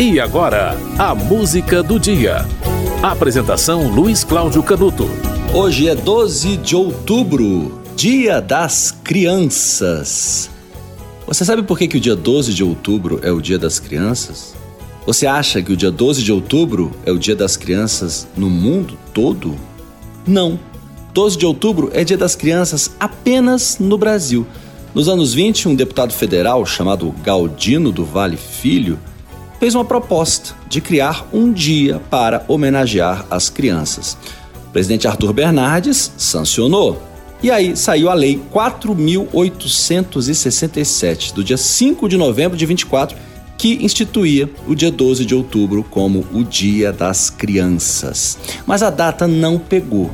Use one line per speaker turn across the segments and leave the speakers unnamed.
E agora, a música do dia. Apresentação Luiz Cláudio Canuto.
Hoje é 12 de outubro, Dia das Crianças. Você sabe por que, que o dia 12 de outubro é o Dia das Crianças? Você acha que o dia 12 de outubro é o Dia das Crianças no mundo todo? Não. 12 de outubro é Dia das Crianças apenas no Brasil. Nos anos 20, um deputado federal chamado Galdino do Vale Filho fez uma proposta de criar um dia para homenagear as crianças. O presidente Arthur Bernardes sancionou. E aí saiu a Lei 4.867, do dia 5 de novembro de 24, que instituía o dia 12 de outubro como o Dia das Crianças. Mas a data não pegou.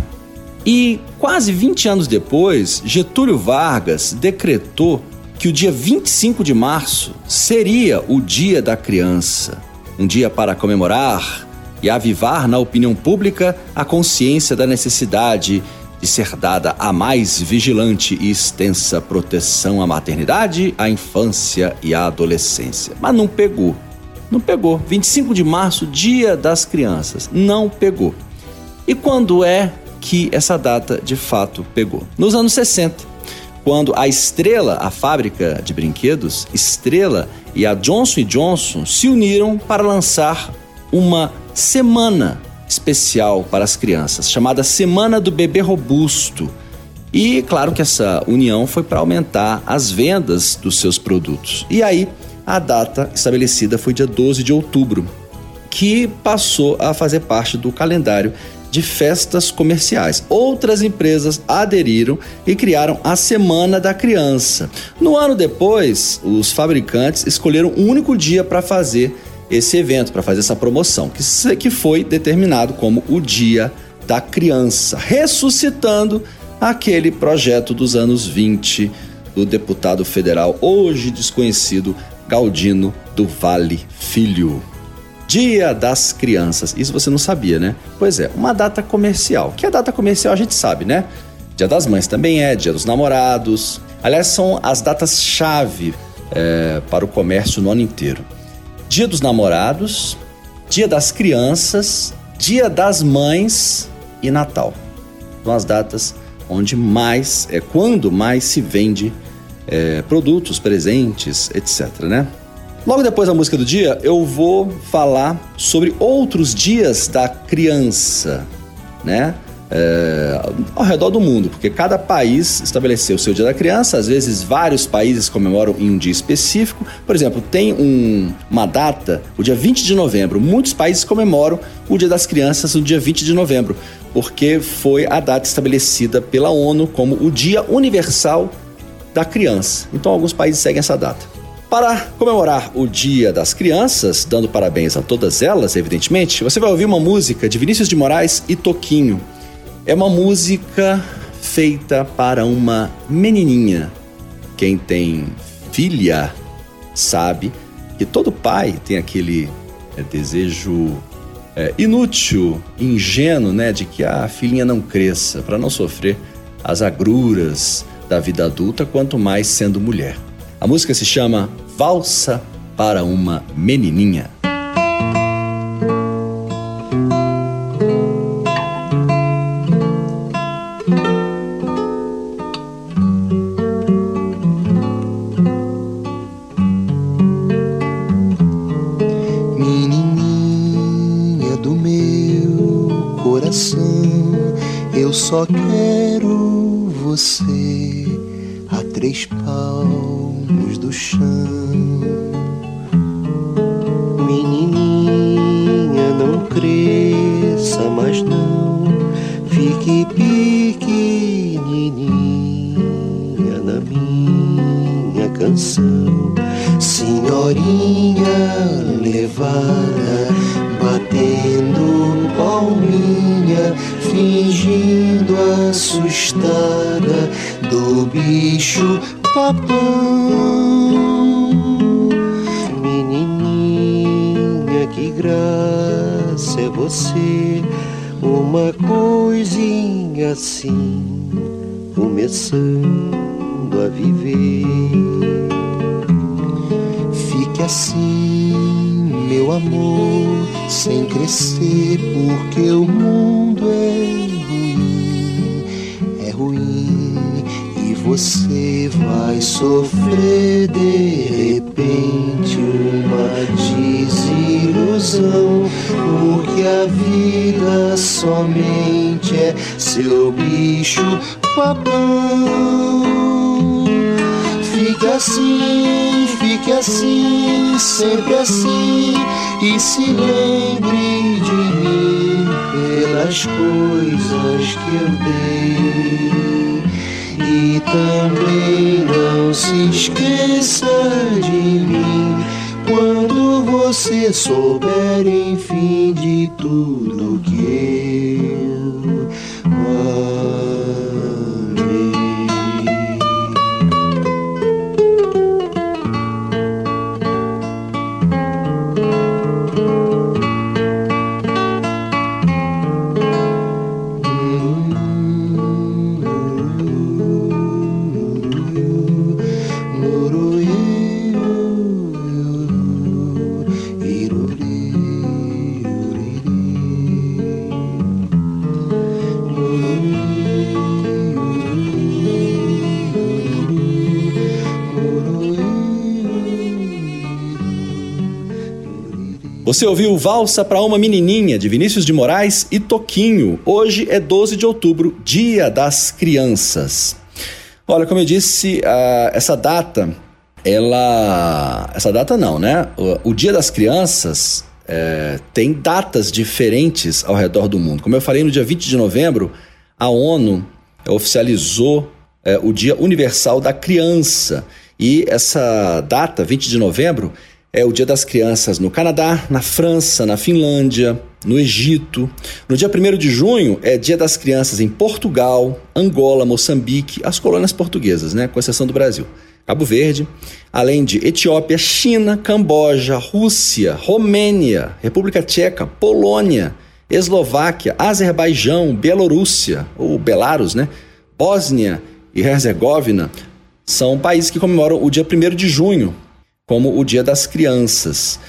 E quase 20 anos depois, Getúlio Vargas decretou que o dia 25 de março seria o Dia da Criança, um dia para comemorar e avivar na opinião pública a consciência da necessidade de ser dada a mais vigilante e extensa proteção à maternidade, à infância e à adolescência. Mas não pegou. Não pegou. 25 de março, Dia das Crianças. Não pegou. E quando é que essa data de fato pegou? Nos anos 60 quando a Estrela, a fábrica de brinquedos, Estrela e a Johnson Johnson se uniram para lançar uma semana especial para as crianças, chamada Semana do Bebê Robusto. E claro que essa união foi para aumentar as vendas dos seus produtos. E aí, a data estabelecida foi dia 12 de outubro, que passou a fazer parte do calendário de festas comerciais. Outras empresas aderiram e criaram a Semana da Criança. No ano depois, os fabricantes escolheram um único dia para fazer esse evento, para fazer essa promoção, que foi determinado como o Dia da Criança, ressuscitando aquele projeto dos anos 20 do deputado federal, hoje desconhecido, Galdino do Vale Filho. Dia das Crianças. Isso você não sabia, né? Pois é, uma data comercial. Que a data comercial a gente sabe, né? Dia das Mães também é, Dia dos Namorados. Aliás, são as datas-chave é, para o comércio no ano inteiro. Dia dos Namorados, Dia das Crianças, Dia das Mães e Natal. São as datas onde mais, é quando mais se vende é, produtos, presentes, etc, né? Logo depois da música do dia, eu vou falar sobre outros dias da criança, né? É, ao redor do mundo, porque cada país estabeleceu o seu Dia da Criança, às vezes vários países comemoram em um dia específico. Por exemplo, tem um, uma data, o dia 20 de novembro. Muitos países comemoram o Dia das Crianças no dia 20 de novembro, porque foi a data estabelecida pela ONU como o Dia Universal da Criança. Então, alguns países seguem essa data. Para comemorar o Dia das Crianças, dando parabéns a todas elas, evidentemente, você vai ouvir uma música de Vinícius de Moraes e Toquinho. É uma música feita para uma menininha. Quem tem filha sabe que todo pai tem aquele é, desejo é, inútil, ingênuo, né, de que a filhinha não cresça, para não sofrer as agruras da vida adulta, quanto mais sendo mulher. A música se chama Valsa para uma Menininha.
Só quero você a três palmos do chão. Menininha, não cresça, mas não fique pequenininha na minha canção. Senhorinha levada, batendo palminha, fingindo assustada do bicho papão. Menininha, que graça é você, uma coisinha assim, começando a viver. Fique assim, meu amor sem crescer, porque o mundo é você vai sofrer de repente uma desilusão, porque a vida somente é seu bicho papão. Fique assim, fique assim, sempre assim, e se lembre de mim pelas coisas que eu dei. E também não se esqueça de mim. Quando você souber, enfim, de tudo que eu
Você ouviu Valsa para uma Menininha, de Vinícius de Moraes e Toquinho. Hoje é 12 de outubro, Dia das Crianças. Olha, como eu disse, essa data, ela. Essa data não, né? O, o Dia das Crianças é, tem datas diferentes ao redor do mundo. Como eu falei, no dia 20 de novembro, a ONU oficializou é, o Dia Universal da Criança. E essa data, 20 de novembro, é o Dia das Crianças no Canadá, na França, na Finlândia, no Egito. No dia 1 de junho é Dia das Crianças em Portugal, Angola, Moçambique, as colônias portuguesas, né, com exceção do Brasil. Cabo Verde, além de Etiópia, China, Camboja, Rússia, Romênia, República Tcheca, Polônia, Eslováquia, Azerbaijão, Bielorrússia, ou Belarus, né? Bósnia e Herzegovina são países que comemoram o dia 1 de junho, como o Dia das Crianças.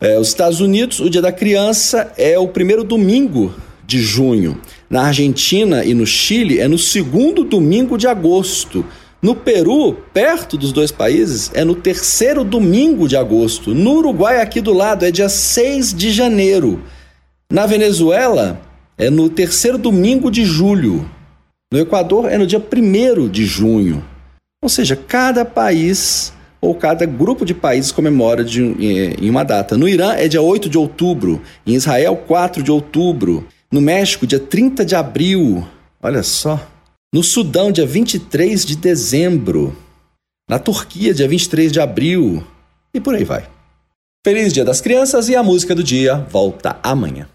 É, os Estados Unidos, o Dia da Criança é o primeiro domingo de junho. Na Argentina e no Chile é no segundo domingo de agosto. No Peru, perto dos dois países, é no terceiro domingo de agosto. No Uruguai, aqui do lado, é dia 6 de janeiro. Na Venezuela, é no terceiro domingo de julho. No Equador, é no dia 1 de junho. Ou seja, cada país ou cada grupo de países comemora de, em uma data. No Irã é dia 8 de outubro, em Israel 4 de outubro, no México dia 30 de abril. Olha só. No Sudão dia 23 de dezembro. Na Turquia dia 23 de abril. E por aí vai. Feliz Dia das Crianças e a música do dia volta amanhã.